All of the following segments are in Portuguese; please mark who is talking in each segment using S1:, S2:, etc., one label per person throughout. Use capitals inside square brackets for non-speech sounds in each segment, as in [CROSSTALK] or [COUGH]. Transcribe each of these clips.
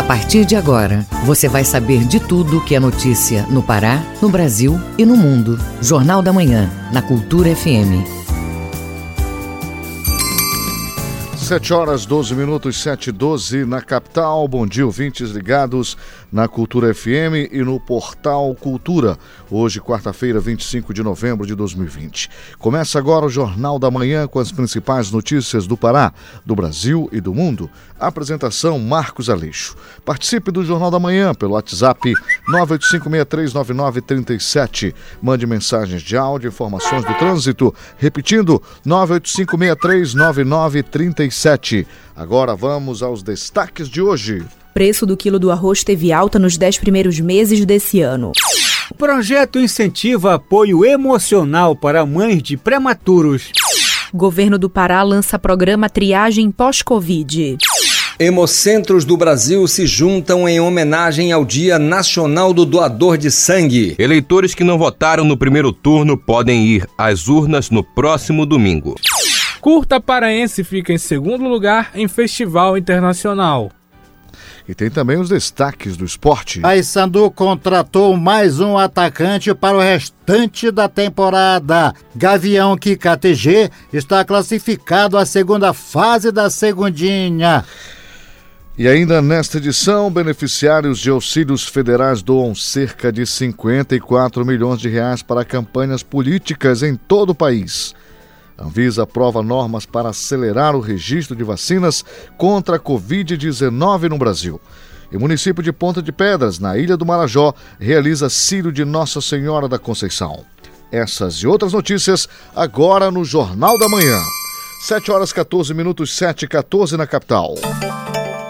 S1: A partir de agora, você vai saber de tudo que é notícia no Pará, no Brasil e no mundo. Jornal da Manhã, na Cultura FM.
S2: 7 horas 12 minutos, 7 e 12 na capital. Bom dia, ouvintes ligados na Cultura FM e no Portal Cultura. Hoje, quarta-feira, 25 de novembro de 2020. Começa agora o Jornal da Manhã com as principais notícias do Pará, do Brasil e do mundo. Apresentação Marcos Aleixo. Participe do Jornal da Manhã pelo WhatsApp 985639937. Mande mensagens de áudio, informações do trânsito. Repetindo, 985639937. Agora vamos aos destaques de hoje.
S3: Preço do quilo do arroz teve alta nos dez primeiros meses desse ano.
S4: O projeto incentiva apoio emocional para mães de prematuros.
S3: Governo do Pará lança programa Triagem Pós-Covid.
S5: Hemocentros do Brasil se juntam em homenagem ao Dia Nacional do Doador de Sangue.
S6: Eleitores que não votaram no primeiro turno podem ir às urnas no próximo domingo.
S7: Curta Paraense fica em segundo lugar em festival internacional.
S2: E tem também os destaques do esporte.
S8: Sandu contratou mais um atacante para o restante da temporada. Gavião KTG está classificado à segunda fase da segundinha.
S2: E ainda nesta edição, beneficiários de auxílios federais doam cerca de 54 milhões de reais para campanhas políticas em todo o país. Anvisa aprova normas para acelerar o registro de vacinas contra a Covid-19 no Brasil. E o município de Ponta de Pedras, na Ilha do Marajó, realiza Círio de Nossa Senhora da Conceição. Essas e outras notícias agora no Jornal da Manhã. 7 horas 14 minutos, 7 e 14 na capital.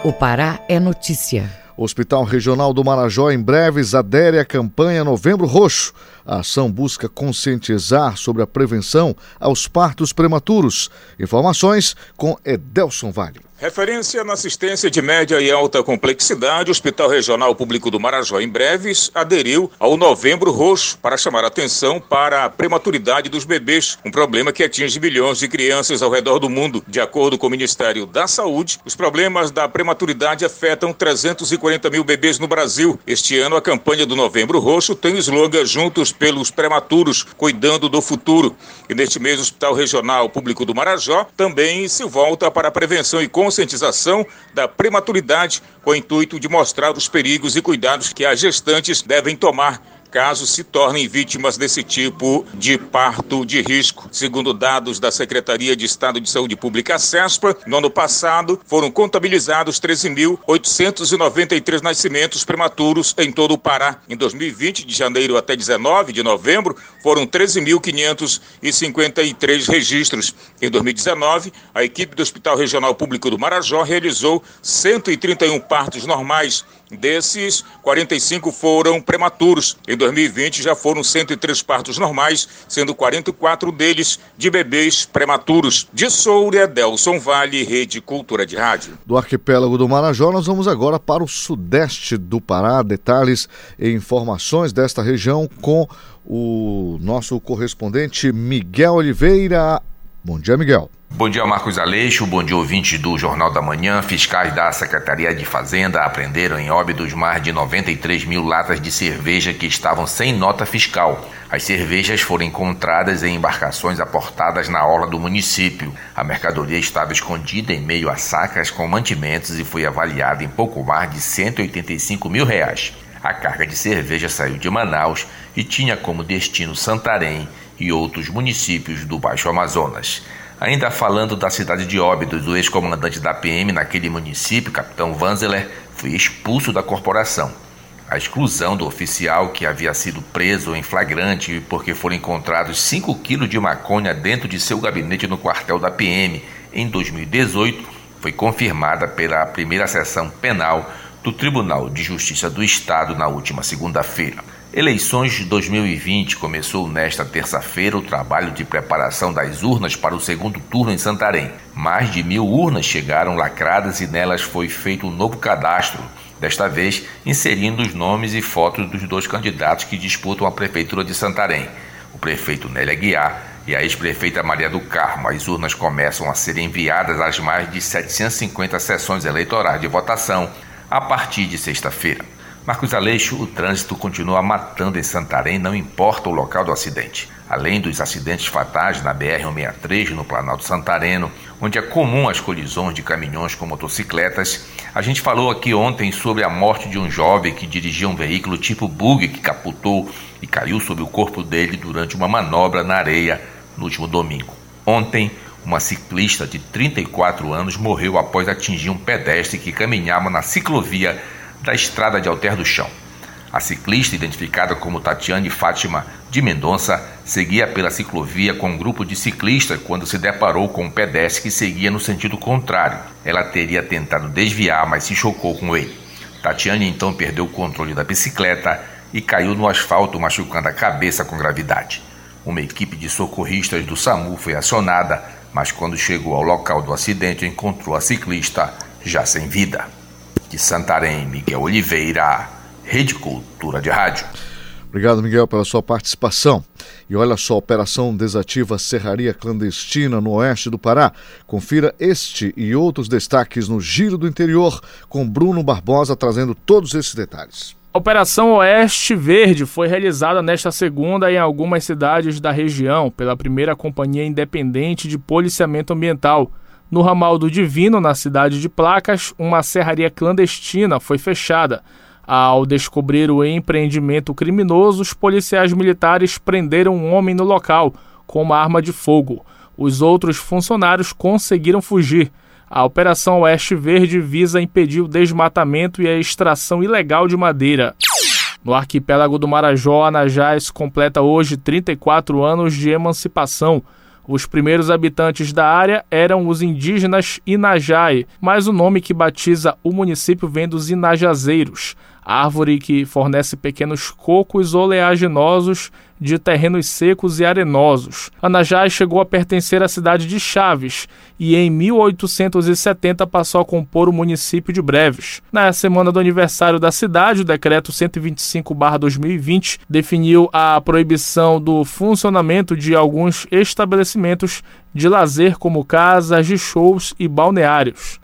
S1: O Pará é notícia.
S2: O Hospital Regional do Marajó em breves adere à campanha Novembro Roxo. A ação busca conscientizar sobre a prevenção aos partos prematuros. Informações com Edelson Vale.
S9: Referência na assistência de média e alta complexidade, o Hospital Regional Público do Marajó, em breves, aderiu ao Novembro Roxo para chamar atenção para a prematuridade dos bebês, um problema que atinge milhões de crianças ao redor do mundo. De acordo com o Ministério da Saúde, os problemas da prematuridade afetam 340 mil bebês no Brasil. Este ano, a campanha do Novembro Roxo tem o slogan Juntos pelos Prematuros, cuidando do futuro. E neste mês, o Hospital Regional Público do Marajó também se volta para a prevenção e conscientização da prematuridade, com o intuito de mostrar os perigos e cuidados que as gestantes devem tomar caso se tornem vítimas desse tipo de parto de risco. Segundo dados da Secretaria de Estado de Saúde Pública, CESPA, no ano passado foram contabilizados 13.893 nascimentos prematuros em todo o Pará. Em 2020, de janeiro até 19 de novembro, foram 13.553 registros. Em 2019, a equipe do Hospital Regional Público do Marajó realizou 131 partos normais. Desses, 45 foram prematuros. Em 2020 já foram 103 partos normais, sendo 44 deles de bebês prematuros. De Soura, Delson Vale, Rede Cultura de Rádio.
S2: Do arquipélago do Marajó, nós vamos agora para o sudeste do Pará. Detalhes e informações desta região com o nosso correspondente Miguel Oliveira. Bom dia, Miguel.
S10: Bom dia, Marcos Aleixo. Bom dia, ouvintes do Jornal da Manhã. Fiscais da Secretaria de Fazenda apreenderam em óbidos mais de 93 mil latas de cerveja que estavam sem nota fiscal. As cervejas foram encontradas em embarcações aportadas na orla do município. A mercadoria estava escondida em meio a sacas com mantimentos e foi avaliada em pouco mais de 185 mil reais. A carga de cerveja saiu de Manaus e tinha como destino Santarém e outros municípios do Baixo Amazonas. Ainda falando da cidade de Óbidos, o ex-comandante da PM naquele município, capitão Vanzeler, foi expulso da corporação. A exclusão do oficial que havia sido preso em flagrante porque foram encontrados 5 quilos de maconha dentro de seu gabinete no quartel da PM em 2018 foi confirmada pela primeira sessão penal do Tribunal de Justiça do Estado na última segunda-feira. Eleições de 2020 começou nesta terça-feira o trabalho de preparação das urnas para o segundo turno em Santarém. Mais de mil urnas chegaram lacradas e nelas foi feito um novo cadastro, desta vez inserindo os nomes e fotos dos dois candidatos que disputam a prefeitura de Santarém, o prefeito Nélia Guiar e a ex-prefeita Maria do Carmo. As urnas começam a ser enviadas às mais de 750 sessões eleitorais de votação a partir de sexta-feira. Marcos Aleixo, o trânsito continua matando em Santarém, não importa o local do acidente. Além dos acidentes fatais na BR-163 no Planalto Santareno, onde é comum as colisões de caminhões com motocicletas, a gente falou aqui ontem sobre a morte de um jovem que dirigia um veículo tipo bug que capotou e caiu sobre o corpo dele durante uma manobra na areia no último domingo. Ontem, uma ciclista de 34 anos morreu após atingir um pedestre que caminhava na ciclovia da estrada de Alter do Chão. A ciclista, identificada como Tatiane Fátima de Mendonça, seguia pela ciclovia com um grupo de ciclistas quando se deparou com um pedestre que seguia no sentido contrário. Ela teria tentado desviar, mas se chocou com ele. Tatiane então perdeu o controle da bicicleta e caiu no asfalto, machucando a cabeça com gravidade. Uma equipe de socorristas do SAMU foi acionada, mas quando chegou ao local do acidente encontrou a ciclista já sem vida. De Santarém, Miguel Oliveira, Rede Cultura de Rádio.
S2: Obrigado, Miguel, pela sua participação. E olha só, Operação Desativa Serraria Clandestina no oeste do Pará. Confira este e outros destaques no Giro do Interior, com Bruno Barbosa trazendo todos esses detalhes.
S7: A Operação Oeste Verde foi realizada nesta segunda em algumas cidades da região pela primeira Companhia Independente de Policiamento Ambiental. No ramal do Divino, na cidade de Placas, uma serraria clandestina foi fechada. Ao descobrir o empreendimento criminoso, os policiais militares prenderam um homem no local com uma arma de fogo. Os outros funcionários conseguiram fugir. A Operação Oeste Verde visa impedir o desmatamento e a extração ilegal de madeira. No arquipélago do Marajó, Anajás completa hoje 34 anos de emancipação. Os primeiros habitantes da área eram os indígenas Inajai, mas o nome que batiza o município vem dos Inajazeiros, árvore que fornece pequenos cocos oleaginosos de terrenos secos e arenosos. Anajás chegou a pertencer à cidade de Chaves e em 1870 passou a compor o município de Breves. Na semana do aniversário da cidade, o decreto 125/2020 definiu a proibição do funcionamento de alguns estabelecimentos de lazer como casas de shows e balneários.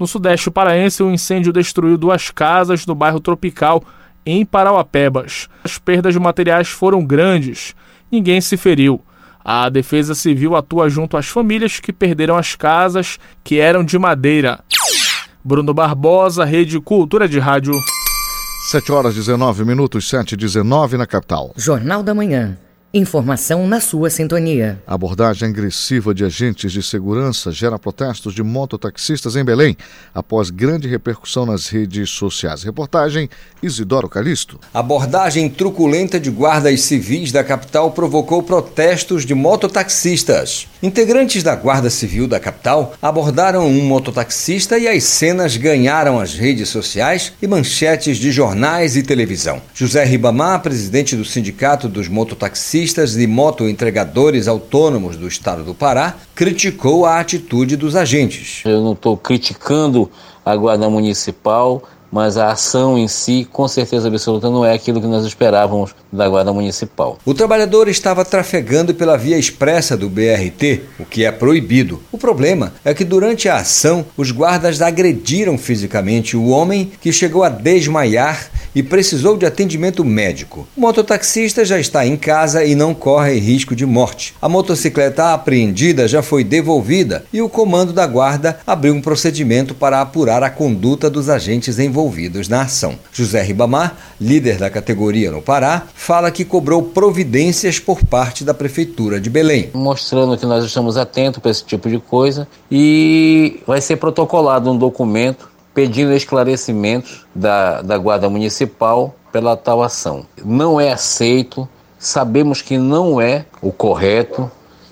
S7: No sudeste paraense, um incêndio destruiu duas casas no bairro Tropical, em Parauapebas. As perdas de materiais foram grandes. Ninguém se feriu. A Defesa Civil atua junto às famílias que perderam as casas que eram de madeira. Bruno Barbosa, Rede Cultura de Rádio.
S2: 7 horas 19 minutos, 7 e 19 na capital.
S1: Jornal da Manhã. Informação na sua sintonia.
S2: A abordagem agressiva de agentes de segurança gera protestos de mototaxistas em Belém, após grande repercussão nas redes sociais. Reportagem Isidoro Calixto.
S5: A abordagem truculenta de guardas civis da capital provocou protestos de mototaxistas. Integrantes da Guarda Civil da capital abordaram um mototaxista e as cenas ganharam as redes sociais e manchetes de jornais e televisão. José Ribamar, presidente do Sindicato dos Mototaxistas, taxistas e motoentregadores autônomos do estado do Pará, criticou a atitude dos agentes.
S11: Eu não estou criticando a Guarda Municipal, mas a ação em si, com certeza absoluta, não é aquilo que nós esperávamos da Guarda Municipal.
S5: O trabalhador estava trafegando pela via expressa do BRT, o que é proibido. O problema é que durante a ação, os guardas agrediram fisicamente o homem que chegou a desmaiar e precisou de atendimento médico. O mototaxista já está em casa e não corre risco de morte. A motocicleta apreendida já foi devolvida e o comando da guarda abriu um procedimento para apurar a conduta dos agentes envolvidos na ação. José Ribamar, líder da categoria no Pará, fala que cobrou providências por parte da prefeitura de Belém.
S11: Mostrando que nós estamos atentos para esse tipo de coisa e vai ser protocolado um documento pedindo esclarecimentos da, da Guarda Municipal pela tal ação. Não é aceito, sabemos que não é o correto,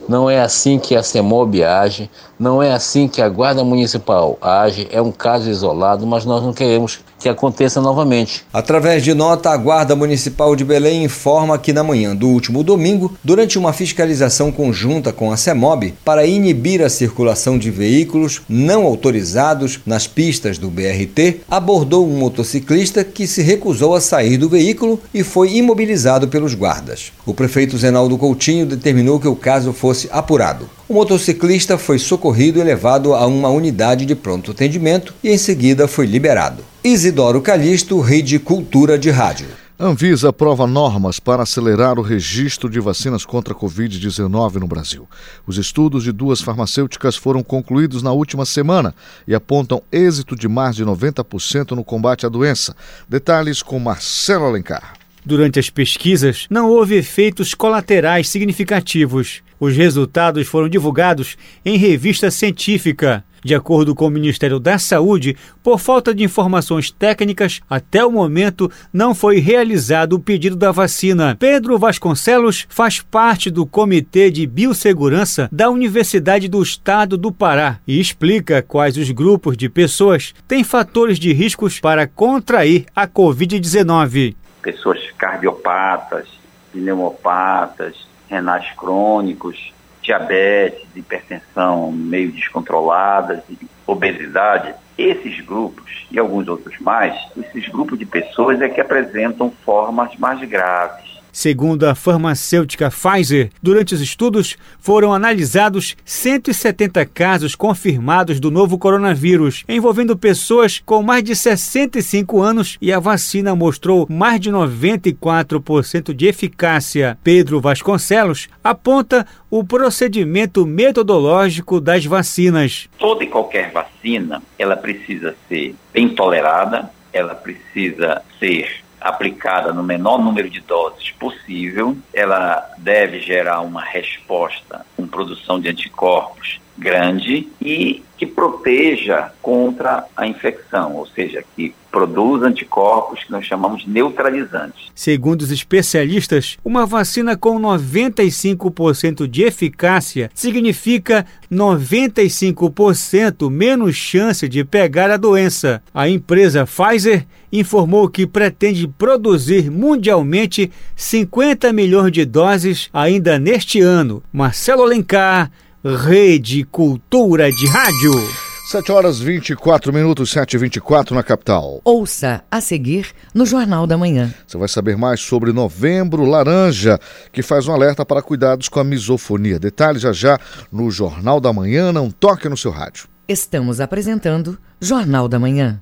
S11: não é assim que a CEMOB age, não é assim que a Guarda Municipal age, é um caso isolado, mas nós não queremos que aconteça novamente.
S5: Através de nota, a Guarda Municipal de Belém informa que na manhã do último domingo, durante uma fiscalização conjunta com a CEMOB para inibir a circulação de veículos não autorizados nas pistas do BRT, abordou um motociclista que se recusou a sair do veículo e foi imobilizado pelos guardas. O prefeito Zenaldo Coutinho determinou que o caso fosse apurado. O motociclista foi socorrido e levado a uma unidade de pronto atendimento e em seguida foi liberado. Isidoro Calixto, Rede Cultura de Rádio.
S2: Anvisa aprova normas para acelerar o registro de vacinas contra a Covid-19 no Brasil. Os estudos de duas farmacêuticas foram concluídos na última semana e apontam êxito de mais de 90% no combate à doença. Detalhes com Marcelo Alencar.
S4: Durante as pesquisas, não houve efeitos colaterais significativos. Os resultados foram divulgados em revista científica. De acordo com o Ministério da Saúde, por falta de informações técnicas, até o momento não foi realizado o pedido da vacina. Pedro Vasconcelos faz parte do Comitê de Biossegurança da Universidade do Estado do Pará e explica quais os grupos de pessoas têm fatores de riscos para contrair a Covid-19.
S12: Pessoas cardiopatas, pneumopatas, renais crônicos, diabetes, hipertensão meio descontroladas, obesidade, esses grupos e alguns outros mais, esses grupos de pessoas é que apresentam formas mais graves
S4: Segundo a farmacêutica Pfizer, durante os estudos foram analisados 170 casos confirmados do novo coronavírus, envolvendo pessoas com mais de 65 anos e a vacina mostrou mais de 94% de eficácia. Pedro Vasconcelos aponta o procedimento metodológico das vacinas.
S12: Toda e qualquer vacina, ela precisa ser bem tolerada, ela precisa ser aplicada no menor número de doses possível, ela deve gerar uma resposta com produção de anticorpos grande e que proteja contra a infecção, ou seja, que produz anticorpos que nós chamamos neutralizantes.
S4: Segundo os especialistas, uma vacina com 95% de eficácia significa 95% menos chance de pegar a doença. A empresa Pfizer informou que pretende produzir mundialmente 50 milhões de doses ainda neste ano. Marcelo Alencar, Rede Cultura de Rádio.
S2: 7 horas 24 minutos, 7 e 24 na capital.
S1: Ouça a seguir no Jornal da Manhã.
S2: Você vai saber mais sobre Novembro Laranja, que faz um alerta para cuidados com a misofonia. Detalhes já já no Jornal da Manhã. Não toque no seu rádio.
S1: Estamos apresentando Jornal da Manhã.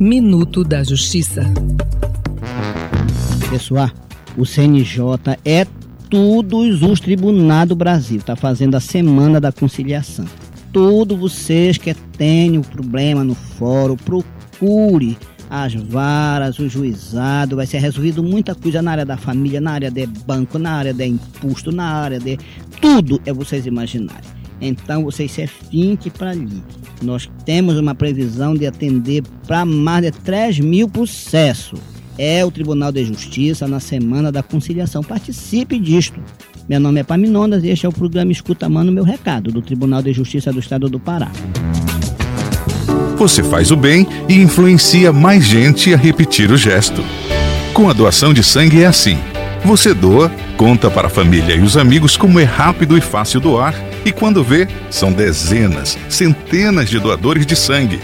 S13: Minuto da Justiça.
S14: Pessoal, o CNJ é todos os tribunais do Brasil. Está fazendo a Semana da Conciliação. Todos vocês que têm problema no fórum, procure as varas, o juizado, vai ser resolvido muita coisa na área da família, na área de banco, na área de imposto, na área de tudo é vocês imaginarem. Então vocês se finque para ali. Nós temos uma previsão de atender para mais de 3 mil processos é o Tribunal de Justiça na Semana da Conciliação. Participe disto. Meu nome é Paminondas e este é o programa Escuta Mano Meu Recado, do Tribunal de Justiça do Estado do Pará.
S15: Você faz o bem e influencia mais gente a repetir o gesto. Com a doação de sangue é assim. Você doa, conta para a família e os amigos como é rápido e fácil doar, e quando vê, são dezenas, centenas de doadores de sangue.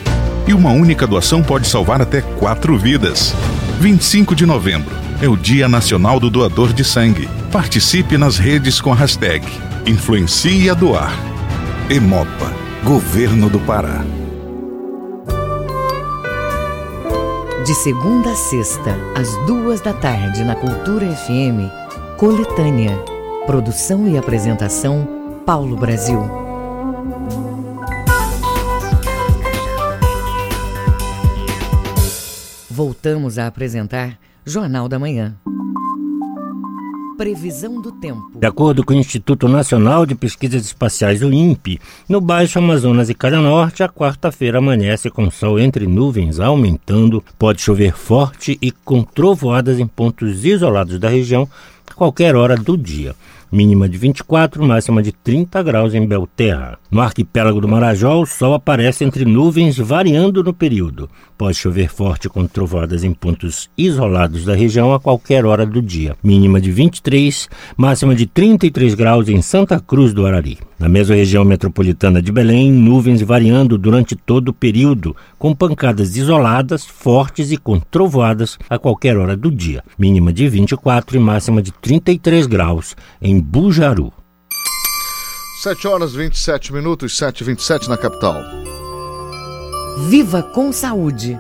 S15: E uma única doação pode salvar até quatro vidas. 25 de novembro é o Dia Nacional do Doador de Sangue. Participe nas redes com a hashtag Influencie a Doar. Emopa, Governo do Pará.
S1: De segunda a sexta, às duas da tarde, na Cultura FM, Coletânea. Produção e apresentação, Paulo Brasil. Voltamos a apresentar Jornal da Manhã. Previsão do tempo.
S16: De acordo com o Instituto Nacional de Pesquisas Espaciais, o INPE, no Baixo Amazonas e Calha Norte, a quarta-feira amanhece com sol entre nuvens aumentando, pode chover forte e com trovoadas em pontos isolados da região a qualquer hora do dia mínima de 24, máxima de 30 graus em Belterra. No arquipélago do Marajó, o sol aparece entre nuvens variando no período. Pode chover forte com trovoadas em pontos isolados da região a qualquer hora do dia. Mínima de 23, máxima de 33 graus em Santa Cruz do Arari. Na mesma região metropolitana de Belém, nuvens variando durante todo o período, com pancadas isoladas, fortes e com trovoadas a qualquer hora do dia. Mínima de 24 e máxima de 33 graus em Bujaru.
S2: 7 horas 27 minutos, 7 e 27 na capital.
S1: Viva com saúde!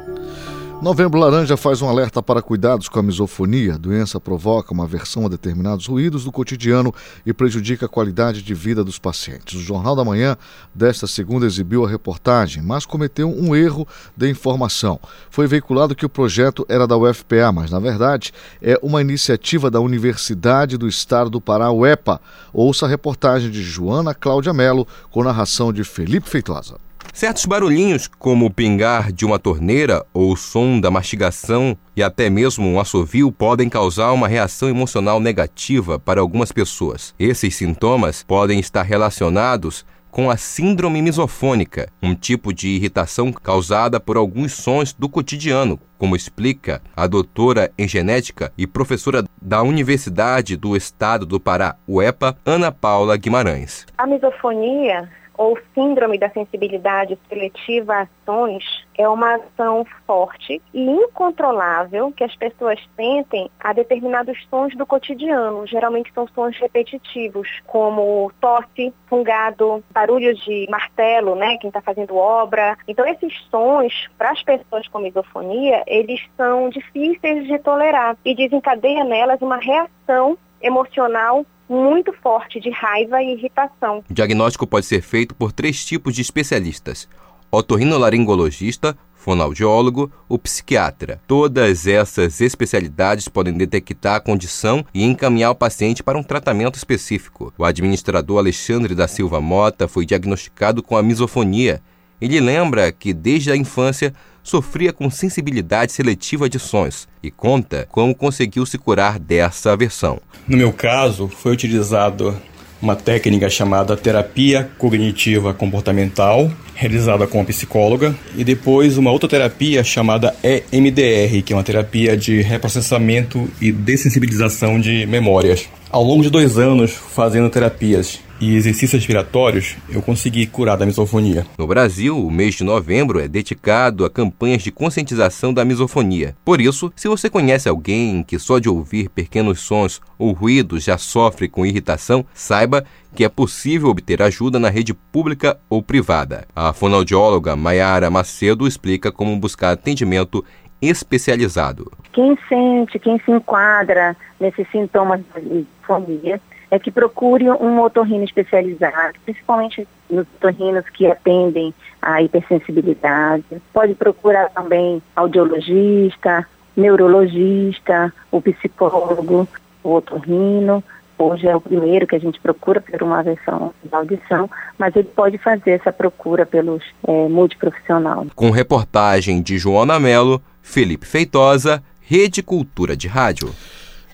S2: Novembro Laranja faz um alerta para cuidados com a misofonia. A doença provoca uma aversão a determinados ruídos do cotidiano e prejudica a qualidade de vida dos pacientes. O Jornal da Manhã desta segunda exibiu a reportagem, mas cometeu um erro de informação. Foi veiculado que o projeto era da UFPA, mas na verdade é uma iniciativa da Universidade do Estado do Pará, UEPA. Ouça a reportagem de Joana Cláudia Melo com narração de Felipe Feitosa.
S6: Certos barulhinhos, como o pingar de uma torneira ou o som da mastigação e até mesmo um assovio, podem causar uma reação emocional negativa para algumas pessoas. Esses sintomas podem estar relacionados com a síndrome misofônica, um tipo de irritação causada por alguns sons do cotidiano, como explica a doutora em genética e professora da Universidade do Estado do Pará, UEPA, Ana Paula Guimarães.
S17: A misofonia ou síndrome da sensibilidade seletiva a ações é uma ação forte e incontrolável que as pessoas sentem a determinados sons do cotidiano. Geralmente são sons repetitivos, como tosse, fungado, barulhos de martelo, né, quem está fazendo obra. Então esses sons, para as pessoas com misofonia, eles são difíceis de tolerar e desencadeia nelas uma reação emocional muito forte de raiva e irritação.
S6: O diagnóstico pode ser feito por três tipos de especialistas: otorrinolaringologista, fonoaudiólogo ou psiquiatra. Todas essas especialidades podem detectar a condição e encaminhar o paciente para um tratamento específico. O administrador Alexandre da Silva Mota foi diagnosticado com a misofonia. Ele lembra que desde a infância sofria com sensibilidade seletiva de sons e conta como conseguiu se curar dessa aversão.
S18: No meu caso, foi utilizado uma técnica chamada terapia cognitiva comportamental, realizada com a psicóloga, e depois uma outra terapia chamada EMDR, que é uma terapia de reprocessamento e dessensibilização de memórias. Ao longo de dois anos fazendo terapias e exercícios respiratórios, eu consegui curar da misofonia.
S6: No Brasil, o mês de novembro é dedicado a campanhas de conscientização da misofonia. Por isso, se você conhece alguém que só de ouvir pequenos sons ou ruídos já sofre com irritação, saiba que é possível obter ajuda na rede pública ou privada. A fonoaudióloga Mayara Macedo explica como buscar atendimento especializado.
S17: Quem sente, quem se enquadra nesses sintomas de misofonia, é que procure um otorrino especializado, principalmente nos otorrinos que atendem a hipersensibilidade. Pode procurar também audiologista, neurologista, o psicólogo, o otorrino. Hoje é o primeiro que a gente procura por uma versão da audição, mas ele pode fazer essa procura pelos é, multiprofissional.
S6: Com reportagem de Joana Melo, Felipe Feitosa, Rede Cultura de Rádio.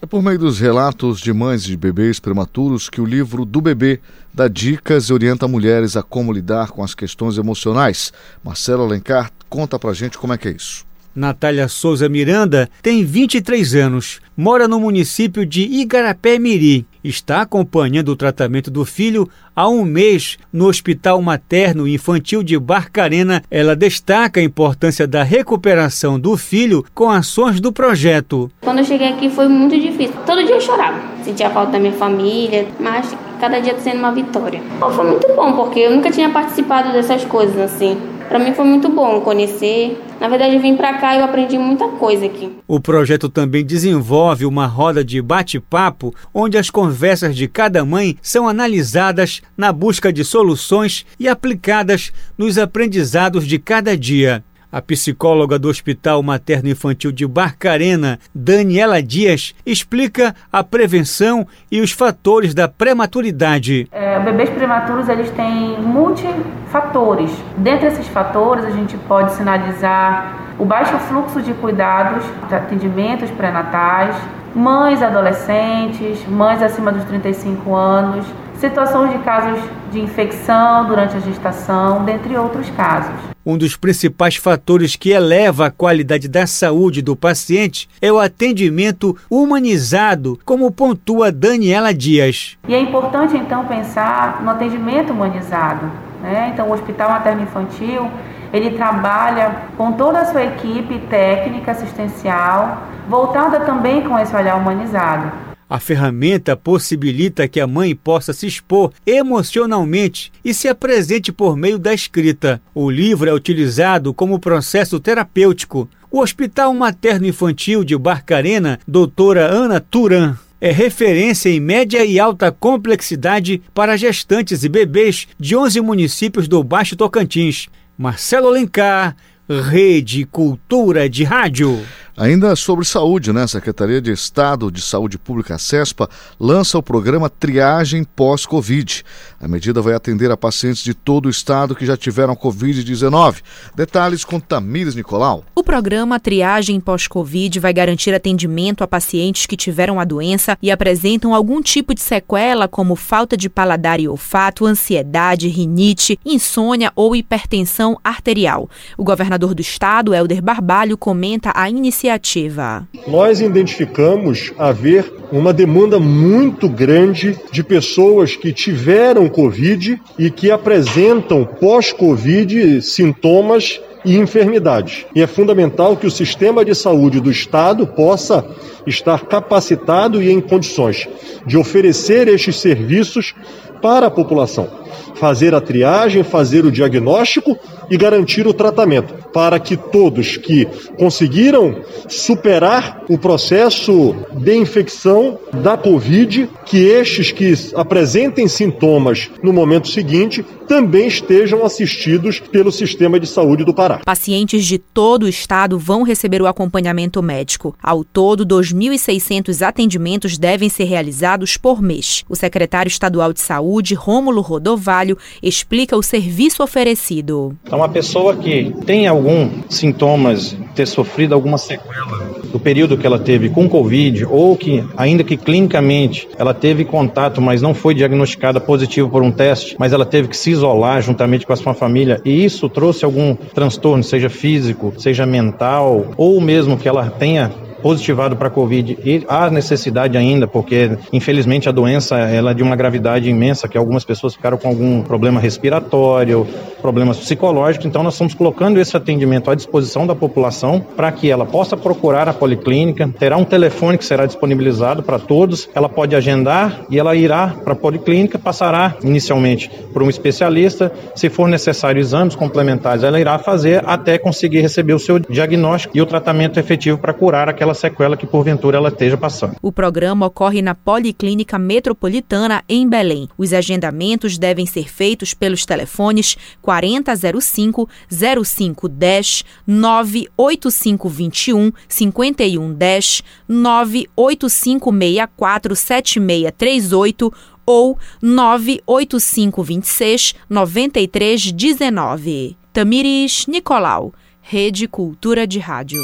S2: É por meio dos relatos de mães de bebês prematuros que o livro do bebê dá dicas e orienta mulheres a como lidar com as questões emocionais. Marcelo Alencar conta pra gente como é que é isso.
S4: Natália Souza Miranda tem 23 anos, mora no município de Igarapé Miri. Está acompanhando o tratamento do filho há um mês no Hospital Materno Infantil de Barcarena. Ela destaca a importância da recuperação do filho com ações do projeto.
S19: Quando eu cheguei aqui foi muito difícil. Todo dia eu chorava. Sentia falta da minha família, mas cada dia está sendo uma vitória. Foi muito bom, porque eu nunca tinha participado dessas coisas assim. Para mim foi muito bom conhecer. Na verdade, eu vim para cá e eu aprendi muita coisa aqui.
S4: O projeto também desenvolve uma roda de bate-papo onde as conversas de cada mãe são analisadas na busca de soluções e aplicadas nos aprendizados de cada dia. A psicóloga do Hospital Materno Infantil de Barcarena, Daniela Dias, explica a prevenção e os fatores da prematuridade.
S20: É, bebês prematuros eles têm multifatores. Dentre esses fatores, a gente pode sinalizar o baixo fluxo de cuidados, de atendimentos pré-natais, mães adolescentes, mães acima dos 35 anos, situações de casos de infecção durante a gestação, dentre outros casos.
S4: Um dos principais fatores que eleva a qualidade da saúde do paciente é o atendimento humanizado, como pontua Daniela Dias.
S20: E é importante então pensar no atendimento humanizado. Né? Então, o Hospital Materno Infantil ele trabalha com toda a sua equipe técnica assistencial, voltada também com esse olhar humanizado.
S4: A ferramenta possibilita que a mãe possa se expor emocionalmente e se apresente por meio da escrita. O livro é utilizado como processo terapêutico. O Hospital Materno Infantil de Barcarena, doutora Ana Turan, é referência em média e alta complexidade para gestantes e bebês de 11 municípios do Baixo Tocantins. Marcelo Alencar, Rede Cultura de Rádio.
S2: Ainda sobre saúde, né? A Secretaria de Estado de Saúde Pública, a CESPA, lança o programa Triagem Pós-Covid. A medida vai atender a pacientes de todo o estado que já tiveram Covid-19. Detalhes com Tamires Nicolau.
S3: O programa Triagem Pós-Covid vai garantir atendimento a pacientes que tiveram a doença e apresentam algum tipo de sequela, como falta de paladar e olfato, ansiedade, rinite, insônia ou hipertensão arterial. O governador do estado, Helder Barbalho, comenta a iniciativa iniciativa.
S21: Nós identificamos haver uma demanda muito grande de pessoas que tiveram Covid e que apresentam pós-Covid sintomas e enfermidades. E é fundamental que o sistema de saúde do Estado possa estar capacitado e em condições de oferecer estes serviços para a população. Fazer a triagem, fazer o diagnóstico e garantir o tratamento, para que todos que conseguiram superar o processo de infecção da Covid, que estes que apresentem sintomas no momento seguinte também estejam assistidos pelo sistema de saúde do Pará.
S3: Pacientes de todo o estado vão receber o acompanhamento médico. Ao todo, 2.600 atendimentos devem ser realizados por mês. O secretário estadual de saúde, Rômulo Rodovalho, explica o serviço oferecido.
S22: Então, uma pessoa que tem algum sintomas, ter sofrido alguma sequela do período que ela teve com Covid, ou que, ainda que clinicamente, ela teve contato, mas não foi diagnosticada positivo por um teste, mas ela teve que se isolar juntamente com a sua família, e isso trouxe algum transtorno, seja físico, seja mental, ou mesmo que ela tenha positivado para Covid. E há necessidade ainda, porque infelizmente a doença ela é de uma gravidade imensa, que algumas pessoas ficaram com algum problema respiratório, problemas psicológicos, então nós estamos colocando esse atendimento à disposição da população para que ela possa procurar a policlínica, terá um telefone que será disponibilizado para todos, ela pode agendar e ela irá para a policlínica, passará inicialmente por um especialista, se for necessário exames complementares, ela irá fazer até conseguir receber o seu diagnóstico e o tratamento efetivo para curar aquela aquela sequela que porventura ela esteja passando.
S3: O programa ocorre na Policlínica Metropolitana em Belém. Os agendamentos devem ser feitos pelos telefones 4005 0510 98521 5110 98564 7638 ou 98526 9319. Tamires Nicolau, Rede Cultura de Rádio.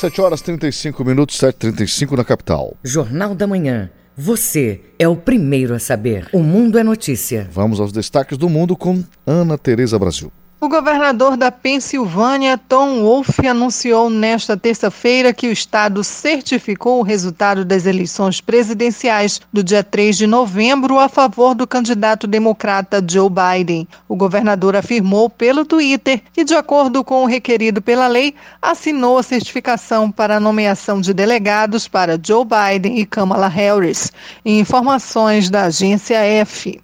S2: 7 horas 35 minutos, 7h35 na capital.
S1: Jornal da Manhã. Você é o primeiro a saber. O mundo é notícia.
S2: Vamos aos destaques do mundo com Ana Tereza Brasil.
S23: O governador da Pensilvânia, Tom Wolf, anunciou nesta terça-feira que o estado certificou o resultado das eleições presidenciais do dia 3 de novembro a favor do candidato democrata Joe Biden. O governador afirmou pelo Twitter que, de acordo com o requerido pela lei, assinou a certificação para a nomeação de delegados para Joe Biden e Kamala Harris. Informações da agência F.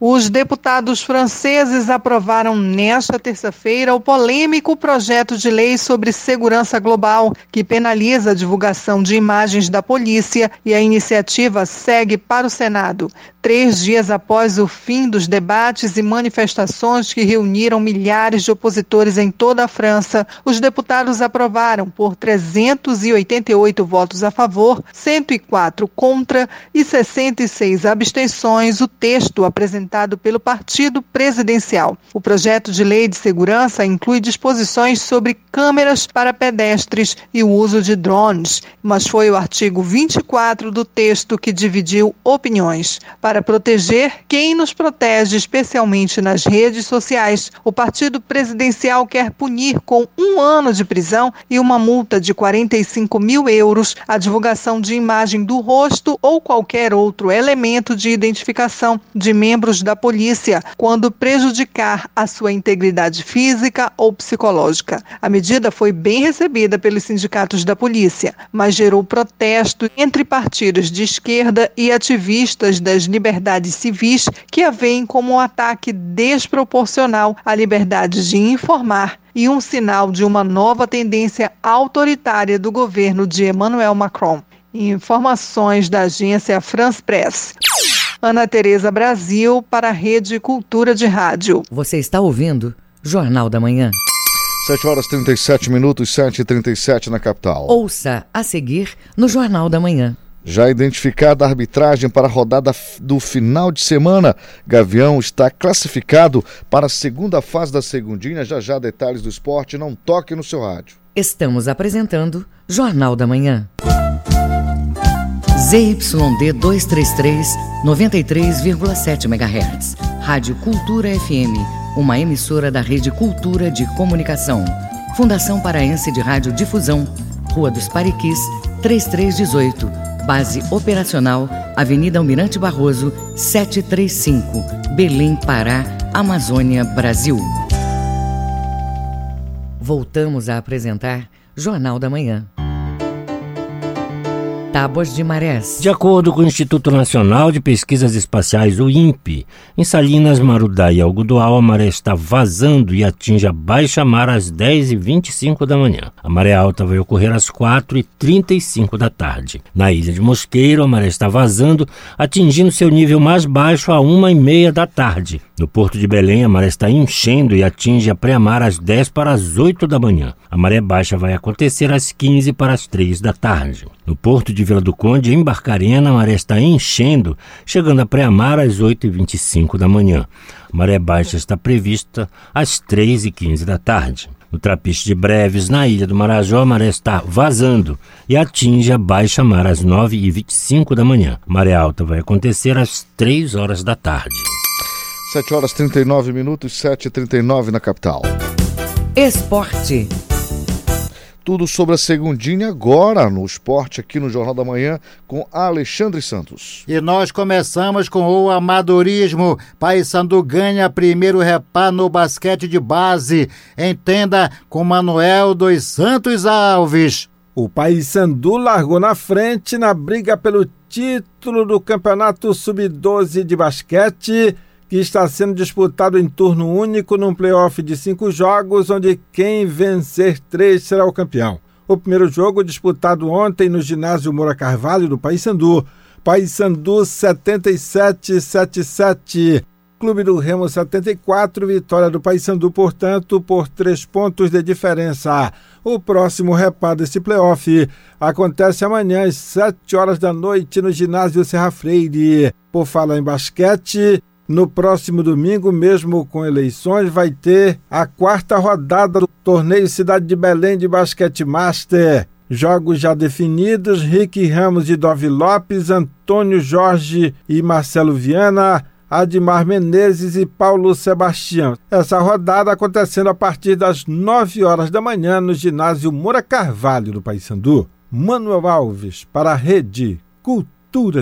S23: Os deputados franceses aprovaram nesta terça-feira o polêmico projeto de lei sobre segurança global, que penaliza a divulgação de imagens da polícia e a iniciativa segue para o Senado. Três dias após o fim dos debates e manifestações que reuniram milhares de opositores em toda a França, os deputados aprovaram por 388 votos a favor, 104 contra e 66 abstenções o texto apresentado pelo partido presidencial. O projeto de lei de segurança inclui disposições sobre câmeras para pedestres e o uso de drones, mas foi o artigo 24 do texto que dividiu opiniões. Para proteger quem nos protege, especialmente nas redes sociais, o partido presidencial quer punir com um ano de prisão e uma multa de 45 mil euros a divulgação de imagem do rosto ou qualquer outro elemento de identificação de membros da polícia quando prejudicar a sua integridade física ou psicológica. A medida foi bem recebida pelos sindicatos da polícia, mas gerou protesto entre partidos de esquerda e ativistas das liberdades civis que a veem como um ataque desproporcional à liberdade de informar e um sinal de uma nova tendência autoritária do governo de Emmanuel Macron. Informações da agência France Press. Ana Tereza Brasil para a Rede Cultura de Rádio.
S1: Você está ouvindo Jornal da Manhã.
S2: 7 horas 37 minutos, 7 e 37 na capital.
S1: Ouça a seguir no Jornal da Manhã.
S2: Já identificada a arbitragem para a rodada do final de semana, Gavião está classificado para a segunda fase da segundinha. Já já detalhes do esporte, não toque no seu rádio.
S1: Estamos apresentando Jornal da Manhã. ZYD 233, 93,7 MHz. Rádio Cultura FM, uma emissora da Rede Cultura de Comunicação. Fundação Paraense de Rádio Difusão, Rua dos Pariquis, 3318. Base operacional, Avenida Almirante Barroso, 735, Belém, Pará, Amazônia, Brasil. Voltamos a apresentar Jornal da Manhã. Tábuas de marés.
S16: De acordo com o Instituto Nacional de Pesquisas Espaciais, o INPE, em Salinas, Marudá e Algodoal, a maré está vazando e atinge a baixa mar às 10h25 da manhã. A maré alta vai ocorrer às 4h35 da tarde. Na ilha de Mosqueiro, a maré está vazando, atingindo seu nível mais baixo a 1h30 da tarde. No Porto de Belém, a maré está enchendo e atinge a pré-mar às 10 para as 8 da manhã. A maré baixa vai acontecer às 15 para as 3 da tarde. No Porto de Vila do Conde, em Barcarena, a maré está enchendo, chegando a pré-mar às 8h25 da manhã. A maré baixa está prevista às 3h15 da tarde. No Trapiche de Breves, na ilha do Marajó, a maré está vazando e atinge a baixa mar às 9h25 da manhã. A maré alta vai acontecer às 3 horas da tarde.
S2: 7 horas 39 minutos, 7 e 39 na capital.
S1: Esporte.
S2: Tudo sobre a segundinha agora no esporte aqui no Jornal da Manhã com Alexandre Santos.
S24: E nós começamos com o amadorismo. Paysandu ganha primeiro repá no basquete de base. Entenda com Manuel dos Santos Alves.
S25: O Paysandu largou na frente na briga pelo título do Campeonato Sub-12 de basquete que está sendo disputado em turno único num playoff de cinco jogos, onde quem vencer três será o campeão. O primeiro jogo, disputado ontem no ginásio Moura Carvalho do Paysandu, Paysandu 77-77. Clube do Remo 74, vitória do Paysandu, portanto, por três pontos de diferença. O próximo reparo desse playoff acontece amanhã às 7 horas da noite no ginásio Serra Freire. Por falar em basquete, no próximo domingo, mesmo com eleições, vai ter a quarta rodada do torneio Cidade de Belém de Basquete Master. Jogos já definidos: Rick Ramos e Dove Lopes, Antônio Jorge e Marcelo Viana, Admar Menezes e Paulo Sebastião. Essa rodada acontecendo a partir das 9 horas da manhã no ginásio Moura Carvalho do Paysandu. Manuel Alves para a Rede Cultura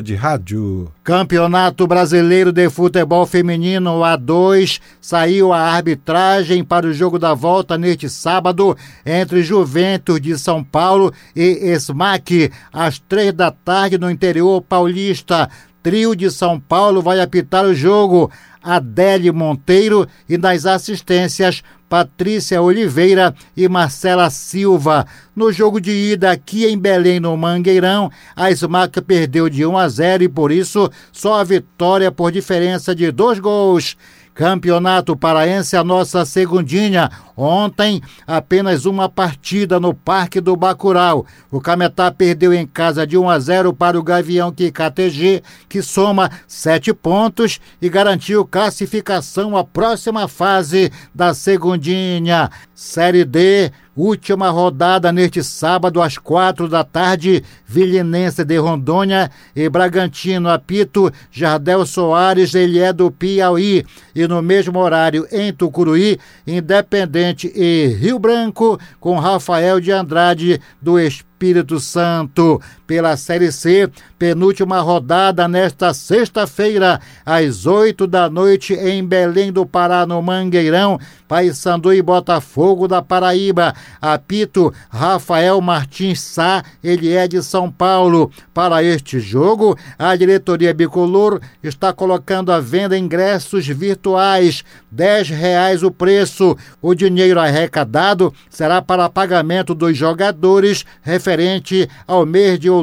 S25: de Rádio.
S24: Campeonato Brasileiro de Futebol Feminino A2 saiu a arbitragem para o jogo da volta neste sábado entre Juventus de São Paulo e SMAC às três da tarde no interior paulista. Trio de São Paulo vai apitar o jogo. Adélio Monteiro e nas assistências Patrícia Oliveira e Marcela Silva. No jogo de ida aqui em Belém, no Mangueirão, a Smack perdeu de 1 a 0 e por isso só a vitória por diferença de dois gols. Campeonato Paraense, a nossa segundinha. Ontem, apenas uma partida no Parque do Bacurau. O Cametá perdeu em casa de 1 a 0 para o Gavião KTG, que soma sete pontos e garantiu classificação à próxima fase da segundinha. Série D, última rodada neste sábado às quatro da tarde, Vilinense de Rondônia e Bragantino apito, Jardel Soares, ele é do Piauí. E no mesmo horário em Tucuruí, Independente e Rio Branco, com Rafael de Andrade do Espírito Espírito Santo. Pela Série C, penúltima rodada nesta sexta-feira, às oito da noite, em Belém do Pará, no Mangueirão, Paysandu e Botafogo da Paraíba. Apito Rafael Martins Sá, ele é de São Paulo. Para este jogo, a diretoria bicolor está colocando à venda ingressos virtuais, dez reais o preço. O dinheiro arrecadado será para pagamento dos jogadores referente ao mês de outubro.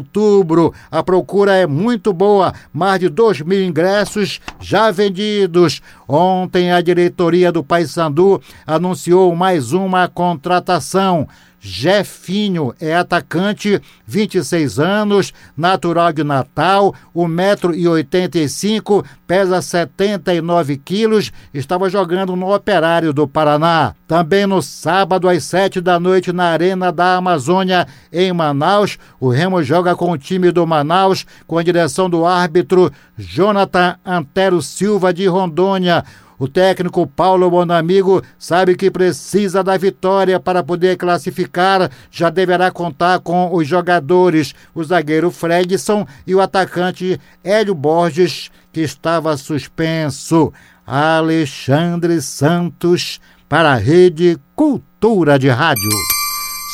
S24: A procura é muito boa, mais de dois mil ingressos já vendidos. Ontem a diretoria do Paysandu anunciou mais uma contratação. Jefinho é atacante, 26 anos, natural de Natal, 1,85m, pesa 79 quilos, estava jogando no Operário do Paraná. Também no sábado, às 7 da noite, na Arena da Amazônia, em Manaus, o Remo joga com o time do Manaus, com a direção do árbitro Jonathan Antero Silva de Rondônia. O técnico Paulo Bonamigo sabe que precisa da vitória para poder classificar. Já deverá contar com os jogadores, o zagueiro Fredson e o atacante Hélio Borges, que estava suspenso. Alexandre Santos para a Rede Cultura de Rádio.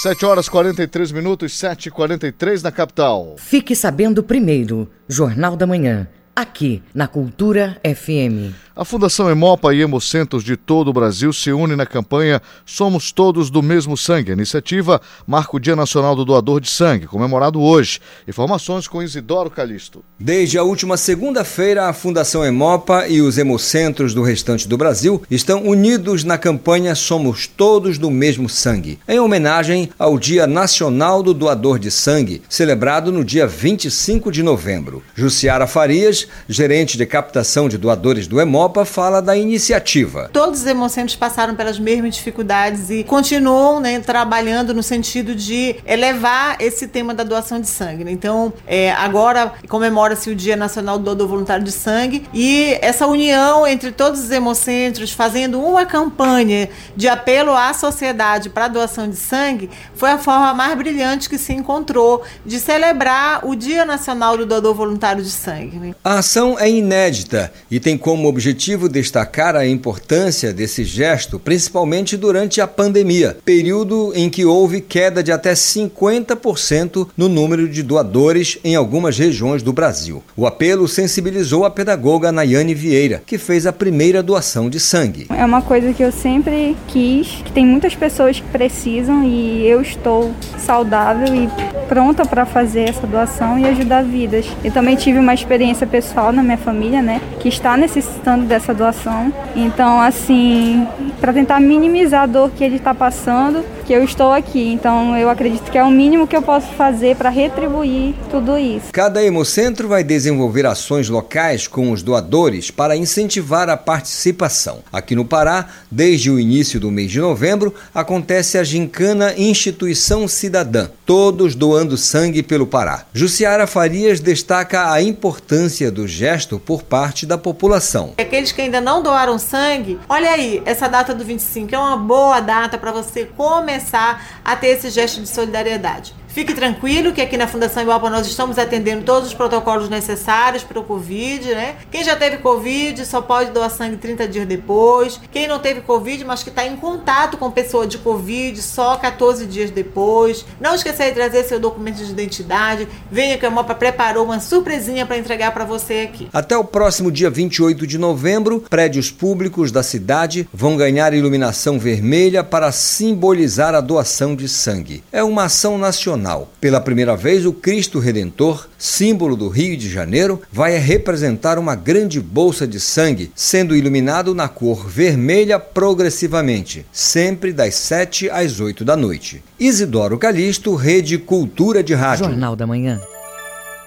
S2: 7 horas 43 minutos, 7 e 43 na capital.
S1: Fique sabendo primeiro, Jornal da Manhã, aqui na Cultura FM.
S2: A Fundação Hemopa e Hemocentros de todo o Brasil se unem na campanha Somos Todos do Mesmo Sangue. A iniciativa marca o Dia Nacional do Doador de Sangue, comemorado hoje. Informações com Isidoro Calixto.
S5: Desde a última segunda-feira, a Fundação Hemopa e os hemocentros do restante do Brasil estão unidos na campanha Somos Todos do Mesmo Sangue, em homenagem ao Dia Nacional do Doador de Sangue, celebrado no dia 25 de novembro. Jussiara Farias, gerente de captação de doadores do Hemopa, Copa fala da iniciativa.
S26: Todos os hemocentros passaram pelas mesmas dificuldades e continuam né, trabalhando no sentido de elevar esse tema da doação de sangue. Né? Então, é, agora comemora-se o Dia Nacional do Doador Voluntário de Sangue e essa união entre todos os hemocentros, fazendo uma campanha de apelo à sociedade para a doação de sangue, foi a forma mais brilhante que se encontrou de celebrar o Dia Nacional do Doador Voluntário de Sangue. Né?
S5: A ação é inédita e tem como objetivo objetivo destacar a importância desse gesto, principalmente durante a pandemia, período em que houve queda de até 50% no número de doadores em algumas regiões do Brasil. O apelo sensibilizou a pedagoga Nayane Vieira, que fez a primeira doação de sangue.
S27: É uma coisa que eu sempre quis, que tem muitas pessoas que precisam e eu estou saudável e pronta para fazer essa doação e ajudar vidas. Eu também tive uma experiência pessoal na minha família, né, que está necessitando dessa doação. Então, assim, para tentar minimizar a dor que ele está passando, que eu estou aqui. Então, eu acredito que é o mínimo que eu posso fazer para retribuir tudo isso.
S5: Cada Hemocentro vai desenvolver ações locais com os doadores para incentivar a participação. Aqui no Pará, desde o início do mês de novembro, acontece a Gincana Instituição Cidadã, todos doando sangue pelo Pará. Jussiara Farias destaca a importância do gesto por parte da população.
S26: É aqueles que ainda não doaram sangue, olha aí, essa data do 25 é uma boa data para você começar a ter esse gesto de solidariedade. Fique tranquilo que aqui na Fundação Ibopa nós estamos atendendo todos os protocolos necessários para o Covid, né? Quem já teve Covid só pode doar sangue 30 dias depois. Quem não teve Covid, mas que está em contato com pessoa de Covid, só 14 dias depois. Não esqueça de trazer seu documento de identidade. Venha que a Mopa preparou uma surpresinha para entregar para você aqui.
S5: Até o próximo dia 28 de novembro, prédios públicos da cidade vão ganhar iluminação vermelha para simbolizar a doação de sangue. É uma ação nacional pela primeira vez, o Cristo Redentor, símbolo do Rio de Janeiro, vai representar uma grande bolsa de sangue, sendo iluminado na cor vermelha progressivamente, sempre das 7 às 8 da noite. Isidoro Calixto, Rede Cultura de Rádio.
S1: Jornal da Manhã.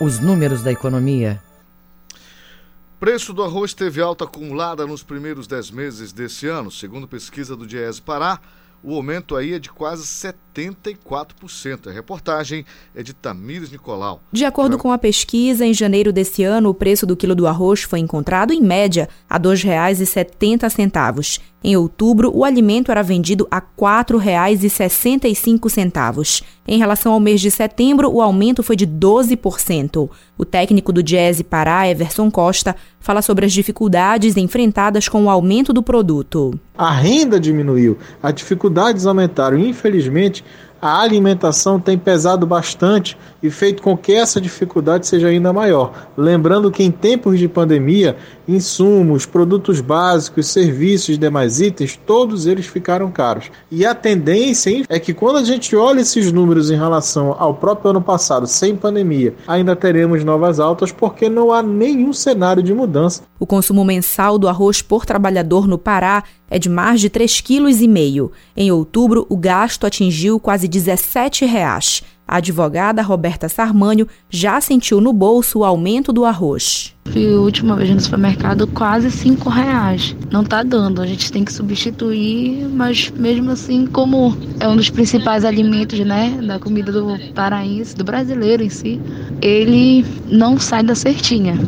S1: Os números da economia.
S2: Preço do arroz teve alta acumulada nos primeiros 10 meses desse ano, segundo pesquisa do Diese Pará o aumento aí é de quase 74%. A reportagem é de Tamires Nicolau.
S3: De acordo com a pesquisa, em janeiro desse ano, o preço do quilo do arroz foi encontrado, em média, a R$ 2,70. Em outubro, o alimento era vendido a R$ 4,65. Em relação ao mês de setembro, o aumento foi de 12%. O técnico do Jazz Pará, Everson Costa, fala sobre as dificuldades enfrentadas com o aumento do produto.
S28: A renda diminuiu, as dificuldades aumentaram. Infelizmente, a alimentação tem pesado bastante e feito com que essa dificuldade seja ainda maior. Lembrando que em tempos de pandemia, insumos, produtos básicos, serviços e demais itens, todos eles ficaram caros. E a tendência hein, é que quando a gente olha esses números em relação ao próprio ano passado, sem pandemia, ainda teremos novas altas porque não há nenhum cenário de mudança.
S3: O consumo mensal do arroz por trabalhador no Pará é de mais de 3,5 kg. Em outubro, o gasto atingiu quase 17 reais. A advogada Roberta Sarmânio já sentiu no bolso o aumento do arroz.
S29: Fui a última vez no supermercado quase cinco reais. Não tá dando, a gente tem que substituir, mas mesmo assim, como é um dos principais alimentos, né, da comida do paraense, do brasileiro em si, ele não sai da certinha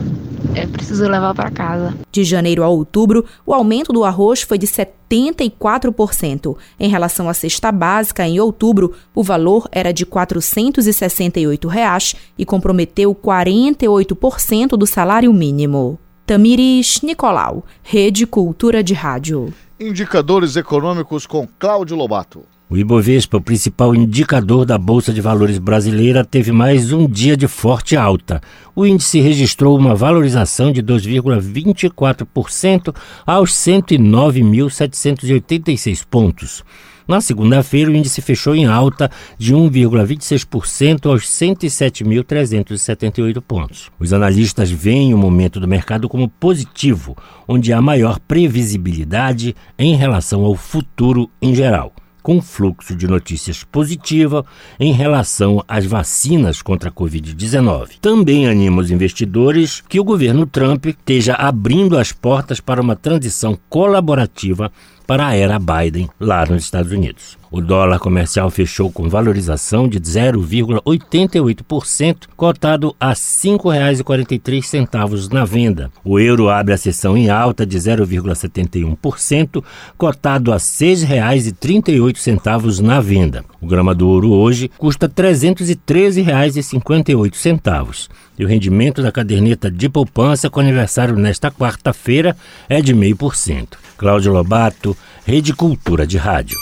S29: é preciso levar para casa.
S3: De janeiro a outubro, o aumento do arroz foi de 74%. Em relação à cesta básica, em outubro, o valor era de 468 reais e comprometeu 48% do salário mínimo. Tamiris Nicolau, Rede Cultura de Rádio.
S2: Indicadores econômicos com Cláudio Lobato.
S16: O Ibovespa, o principal indicador da Bolsa de Valores brasileira, teve mais um dia de forte alta. O índice registrou uma valorização de 2,24% aos 109.786 pontos. Na segunda-feira, o índice fechou em alta de 1,26% aos 107.378 pontos. Os analistas veem o momento do mercado como positivo, onde há maior previsibilidade em relação ao futuro em geral com fluxo de notícias positiva em relação às vacinas contra a Covid-19. Também anima os investidores que o governo Trump esteja abrindo as portas para uma transição colaborativa para a era Biden lá nos Estados Unidos. O dólar comercial fechou com valorização de 0,88%, cotado a R$ 5,43 na venda. O euro abre a sessão em alta de 0,71%, cotado a R$ 6,38 na venda. O grama do ouro hoje custa R$ 313,58. E o rendimento da caderneta de poupança com aniversário nesta quarta-feira é de 0,5%. Cláudio Lobato, Rede Cultura de Rádio.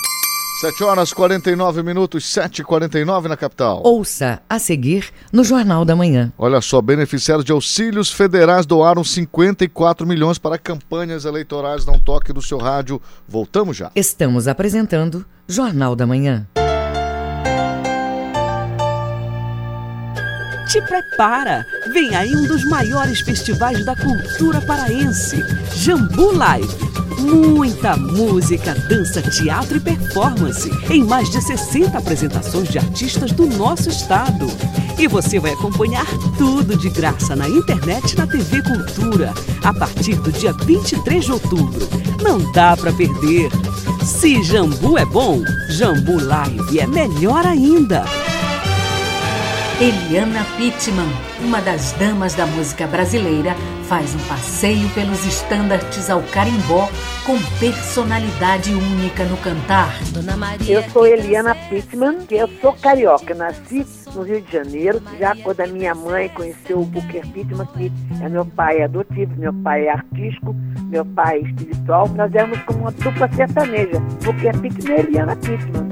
S2: 7 horas 49 minutos, 7 e 49 na capital.
S1: Ouça a seguir no Jornal da Manhã.
S2: Olha só, beneficiários de auxílios federais doaram 54 milhões para campanhas eleitorais. Não toque do seu rádio. Voltamos já.
S1: Estamos apresentando Jornal da Manhã.
S30: Te prepara! Vem aí um dos maiores festivais da cultura paraense, Jambu Live Muita música, dança, teatro e performance em mais de 60 apresentações de artistas do nosso estado. E você vai acompanhar tudo de graça na internet na TV Cultura a partir do dia 23 de outubro. Não dá para perder. Se Jambu é bom, Jambu Live é melhor ainda.
S31: Eliana Pittman, uma das damas da música brasileira, faz um passeio pelos estandartes ao carimbó com personalidade única no cantar.
S32: Eu sou Eliana Pittman, eu sou carioca, nasci no Rio de Janeiro, já quando a minha mãe conheceu o Booker Pittman, que é meu pai adotivo, meu pai é artístico, meu pai espiritual, nós éramos como uma dupla sertaneja, Booker Pittman e Eliana Pittman.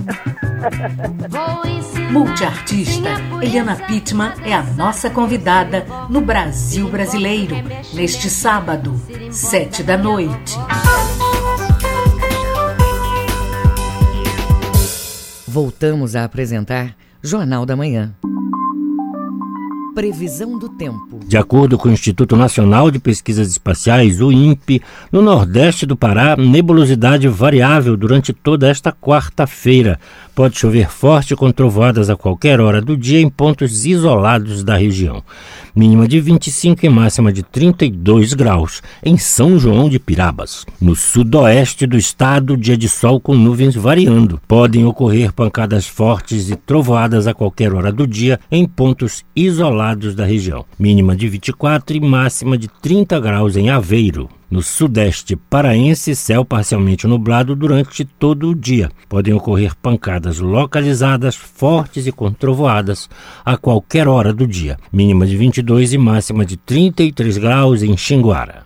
S32: [LAUGHS]
S31: Multiartista, Eliana Pittman é a nossa convidada no Brasil Brasileiro, neste sábado, sete da noite.
S1: Voltamos a apresentar Jornal da Manhã. Previsão do tempo.
S16: De acordo com o Instituto Nacional de Pesquisas Espaciais, o INPE, no nordeste do Pará, nebulosidade variável durante toda esta quarta-feira. Pode chover forte com trovoadas a qualquer hora do dia em pontos isolados da região. Mínima de 25 e máxima de 32 graus em São João de Pirabas. No sudoeste do estado, dia de sol com nuvens variando. Podem ocorrer pancadas fortes e trovoadas a qualquer hora do dia em pontos isolados da região. Mínima de 24 e máxima de 30 graus em Aveiro. No sudeste paraense, céu parcialmente nublado durante todo o dia. Podem ocorrer pancadas localizadas, fortes e com trovoadas a qualquer hora do dia. Mínima de 22 e máxima de 33 graus em Xinguara.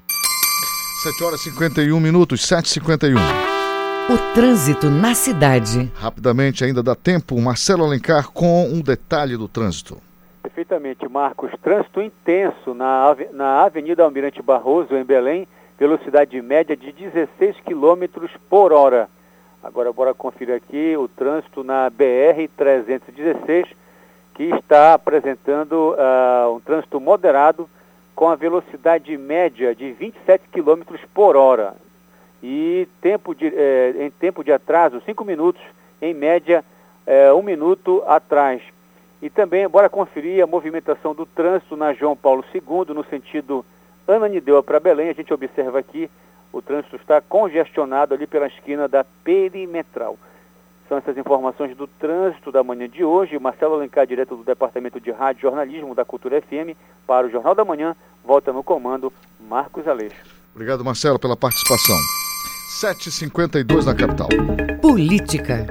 S2: 7 horas e 51 minutos, 7h51.
S1: O trânsito na cidade.
S2: Rapidamente, ainda dá tempo, Marcelo Alencar com um detalhe do trânsito.
S33: Perfeitamente, Marcos. Trânsito intenso na, na Avenida Almirante Barroso, em Belém, velocidade média de 16 km por hora. Agora, bora conferir aqui o trânsito na BR-316, que está apresentando uh, um trânsito moderado com a velocidade média de 27 km por hora. E tempo de, eh, em tempo de atraso, 5 minutos, em média, eh, um minuto atrás. E também, bora conferir a movimentação do trânsito na João Paulo II, no sentido Ananindeua para Belém. A gente observa aqui, o trânsito está congestionado ali pela esquina da Perimetral. São essas informações do trânsito da manhã de hoje. Marcelo Alencar, direto do Departamento de Rádio e Jornalismo da Cultura FM, para o Jornal da Manhã. Volta no comando, Marcos Aleixo.
S2: Obrigado, Marcelo, pela participação. 7h52 na capital.
S1: Política.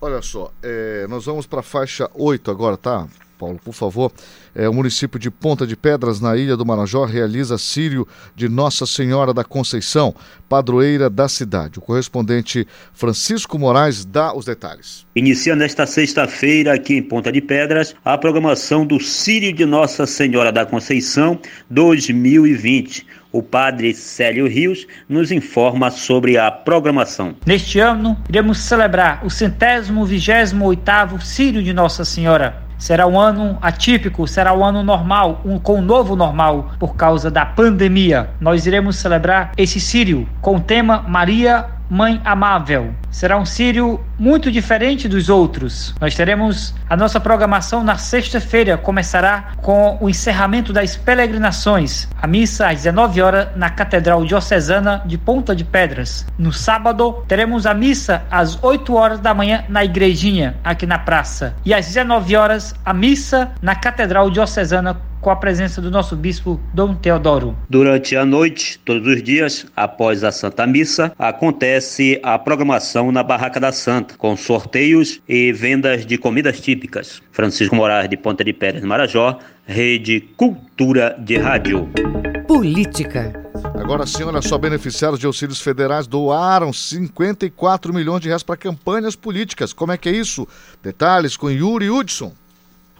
S2: Olha só, é, nós vamos para a faixa 8 agora, tá? Paulo, por favor. É, o município de Ponta de Pedras, na Ilha do Marajó, realiza Sírio de Nossa Senhora da Conceição, padroeira da cidade. O correspondente Francisco Moraes dá os detalhes.
S34: Iniciando esta sexta-feira aqui em Ponta de Pedras, a programação do Sírio de Nossa Senhora da Conceição 2020. O padre Célio Rios nos informa sobre a programação.
S35: Neste ano, iremos celebrar o centésimo vigésimo oitavo Sírio de Nossa Senhora Será um ano atípico, será um ano normal, um, com um novo normal por causa da pandemia. Nós iremos celebrar esse Sírio com o tema Maria Mãe Amável. Será um Sírio muito diferente dos outros. Nós teremos a nossa programação na sexta-feira, começará com o encerramento das peregrinações. A missa às 19 horas na Catedral Diocesana de Ponta de Pedras. No sábado, teremos a missa às 8 horas da manhã na igrejinha, aqui na praça. E às 19 horas, a missa na Catedral Diocesana com a presença do nosso bispo Dom Teodoro.
S34: Durante a noite, todos os dias, após a Santa Missa, acontece a programação na Barraca da Santa, com sorteios e vendas de comidas típicas. Francisco Moraes de Ponta de Pérez Marajó, Rede Cultura de Rádio.
S1: Política.
S2: Agora sim, olha só, beneficiários de auxílios federais doaram 54 milhões de reais para campanhas políticas. Como é que é isso? Detalhes com Yuri Hudson.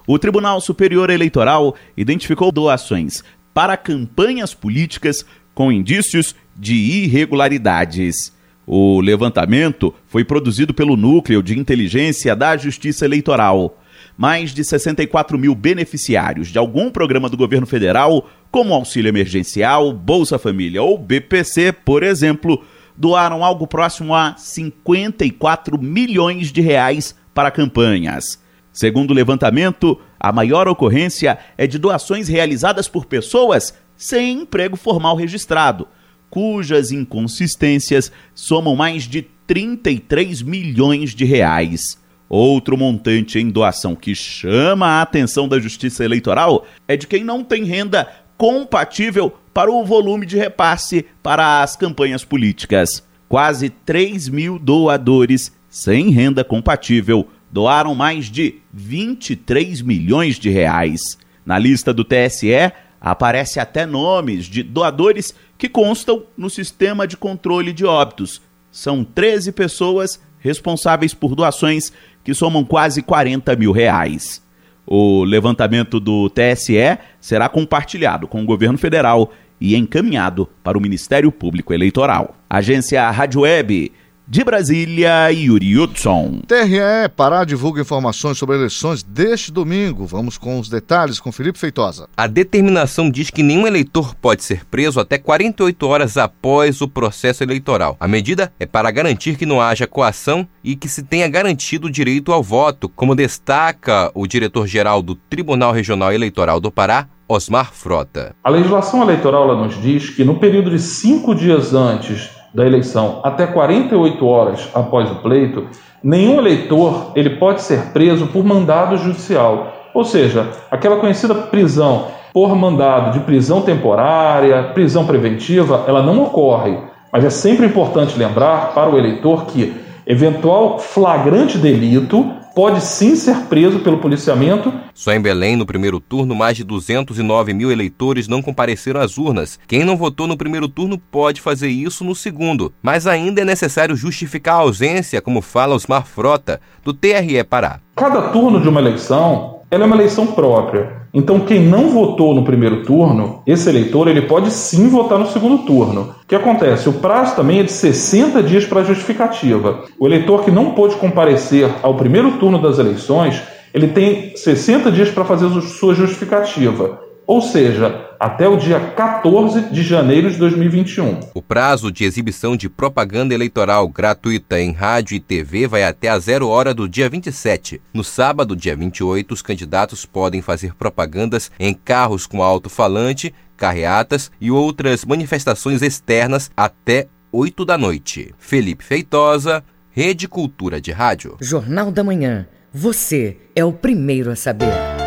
S36: O Tribunal Superior Eleitoral identificou doações para campanhas políticas com indícios de irregularidades. O levantamento foi produzido pelo Núcleo de Inteligência da Justiça Eleitoral. Mais de 64 mil beneficiários de algum programa do governo federal, como Auxílio Emergencial, Bolsa Família ou BPC, por exemplo, doaram algo próximo a 54 milhões de reais para campanhas. Segundo o levantamento, a maior ocorrência é de doações realizadas por pessoas sem emprego formal registrado, cujas inconsistências somam mais de 33 milhões de reais. Outro montante em doação que chama a atenção da Justiça Eleitoral é de quem não tem renda compatível para o volume de repasse para as campanhas políticas. Quase 3 mil doadores sem renda compatível doaram mais de 23 milhões de reais. Na lista do TSE aparece até nomes de doadores que constam no sistema de controle de óbitos. São 13 pessoas responsáveis por doações que somam quase 40 mil reais. O levantamento do TSE será compartilhado com o governo federal e encaminhado para o Ministério Público Eleitoral. Agência Rádio Web de Brasília, Yuri Hudson.
S2: TRE Pará divulga informações sobre eleições deste domingo. Vamos com os detalhes com Felipe Feitosa.
S6: A determinação diz que nenhum eleitor pode ser preso até 48 horas após o processo eleitoral. A medida é para garantir que não haja coação e que se tenha garantido o direito ao voto, como destaca o diretor-geral do Tribunal Regional Eleitoral do Pará, Osmar Frota.
S31: A legislação eleitoral nos diz que no período de cinco dias antes da eleição até 48 horas após o pleito, nenhum eleitor ele pode ser preso por mandado judicial. Ou seja, aquela conhecida prisão
S33: por mandado de prisão temporária, prisão preventiva, ela não ocorre. Mas é sempre importante lembrar para o eleitor que eventual flagrante delito pode sim ser preso pelo policiamento.
S37: Só em Belém, no primeiro turno, mais de 209 mil eleitores não compareceram às urnas. Quem não votou no primeiro turno pode fazer isso no segundo, mas ainda é necessário justificar a ausência, como fala Osmar Frota, do TRE Pará.
S33: Cada turno de uma eleição ela é uma eleição própria. Então, quem não votou no primeiro turno, esse eleitor ele pode sim votar no segundo turno. O que acontece? O prazo também é de 60 dias para justificativa. O eleitor que não pôde comparecer ao primeiro turno das eleições, ele tem 60 dias para fazer sua justificativa ou seja, até o dia 14 de janeiro de 2021.
S37: O prazo de exibição de propaganda eleitoral gratuita em rádio e TV vai até a zero hora do dia 27. No sábado, dia 28, os candidatos podem fazer propagandas em carros com alto-falante, carreatas e outras manifestações externas até 8 da noite. Felipe Feitosa, Rede Cultura de Rádio.
S1: Jornal da Manhã. Você é o primeiro a saber.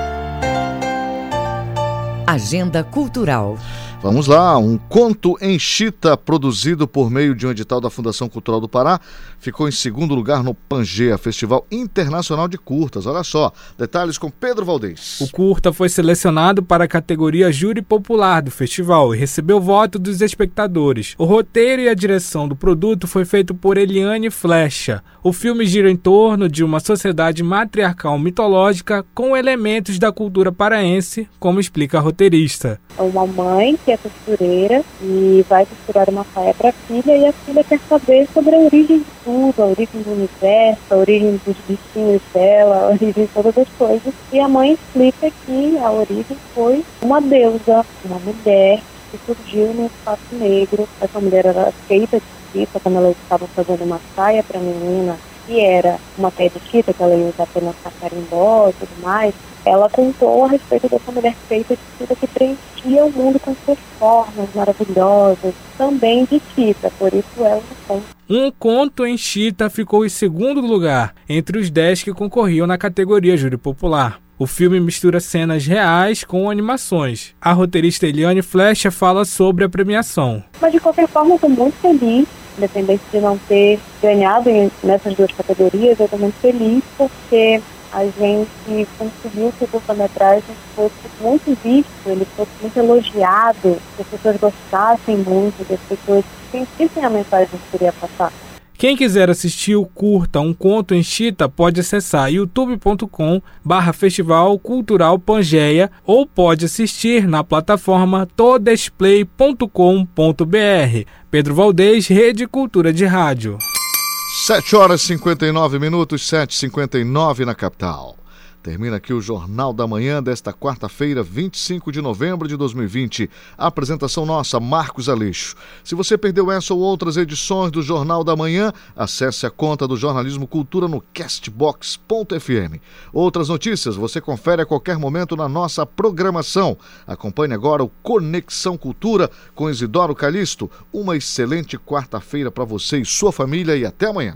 S1: Agenda Cultural.
S2: Vamos lá, um conto em chita produzido por meio de um edital da Fundação Cultural do Pará ficou em segundo lugar no Pangea, Festival Internacional de Curtas. Olha só, detalhes com Pedro Valdez.
S38: O curta foi selecionado para a categoria Júri Popular do festival e recebeu voto dos espectadores. O roteiro e a direção do produto foi feito por Eliane Flecha. O filme gira em torno de uma sociedade matriarcal mitológica com elementos da cultura paraense, como explica a roteirista.
S39: É uma mãe que é costureira e vai costurar uma saia para a filha e a filha quer saber sobre a origem de tudo, a origem do universo, a origem dos bichinhos dela, a origem de todas as coisas. E a mãe explica que a origem foi uma deusa, uma mulher que surgiu no espaço negro. Essa mulher era feita de fita quando ela estava fazendo uma saia para a menina que era uma saia de fita que ela ia usar para carimbó e tudo mais ela contou a respeito dessa mulher feita de fita que preenchia o mundo com suas formas maravilhosas, também de fita, por isso é um conto.
S38: Um conto em chita ficou em segundo lugar, entre os dez que concorriam na categoria Júri Popular. O filme mistura cenas reais com animações. A roteirista Eliane Flecha fala sobre a premiação.
S39: Mas de qualquer forma, estou muito feliz, independente de não ter ganhado nessas duas categorias, eu estou muito feliz porque a gente conseguiu que o curta-metragem fosse muito visto, ele fosse muito elogiado, que as pessoas gostassem muito, que as pessoas sentissem a mensagem que queria passar.
S38: Quem quiser assistir o curta Um Conto em Chita pode acessar youtube.com barra Festival Cultural Pangeia ou pode assistir na plataforma todesplay.com.br. Pedro Valdez, Rede Cultura de Rádio.
S2: 7 horas e 59 minutos, 7h59 na capital. Termina aqui o Jornal da Manhã desta quarta-feira, 25 de novembro de 2020. A apresentação nossa, Marcos Aleixo. Se você perdeu essa ou outras edições do Jornal da Manhã, acesse a conta do Jornalismo Cultura no castbox.fm. Outras notícias você confere a qualquer momento na nossa programação. Acompanhe agora o Conexão Cultura com Isidoro Calixto. Uma excelente quarta-feira para você e sua família e até amanhã.